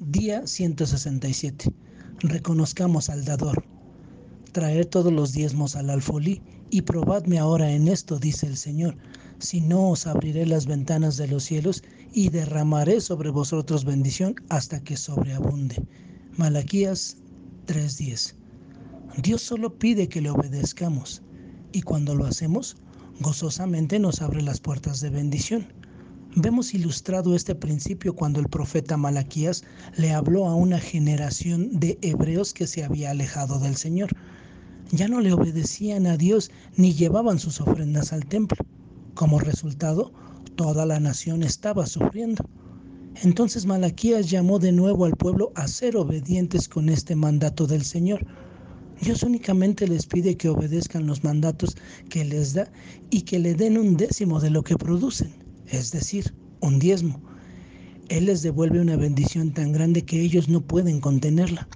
Día 167. Reconozcamos al dador. Traer todos los diezmos al alfolí y probadme ahora en esto, dice el Señor. Si no, os abriré las ventanas de los cielos y derramaré sobre vosotros bendición hasta que sobreabunde. Malaquías 3:10. Dios solo pide que le obedezcamos y cuando lo hacemos, gozosamente nos abre las puertas de bendición. Vemos ilustrado este principio cuando el profeta Malaquías le habló a una generación de hebreos que se había alejado del Señor. Ya no le obedecían a Dios ni llevaban sus ofrendas al templo. Como resultado, toda la nación estaba sufriendo. Entonces Malaquías llamó de nuevo al pueblo a ser obedientes con este mandato del Señor. Dios únicamente les pide que obedezcan los mandatos que les da y que le den un décimo de lo que producen es decir, un diezmo. Él les devuelve una bendición tan grande que ellos no pueden contenerla.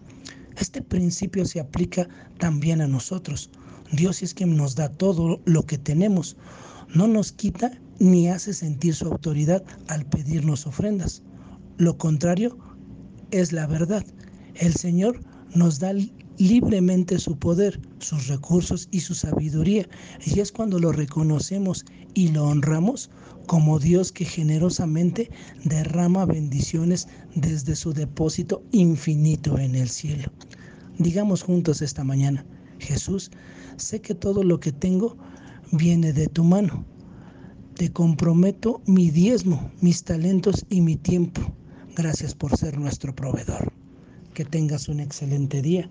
Este principio se aplica también a nosotros. Dios es quien nos da todo lo que tenemos. No nos quita ni hace sentir su autoridad al pedirnos ofrendas. Lo contrario es la verdad. El Señor nos da libremente su poder, sus recursos y su sabiduría. Y es cuando lo reconocemos y lo honramos como Dios que generosamente derrama bendiciones desde su depósito infinito en el cielo. Digamos juntos esta mañana, Jesús, sé que todo lo que tengo viene de tu mano. Te comprometo mi diezmo, mis talentos y mi tiempo. Gracias por ser nuestro proveedor. Que tengas un excelente día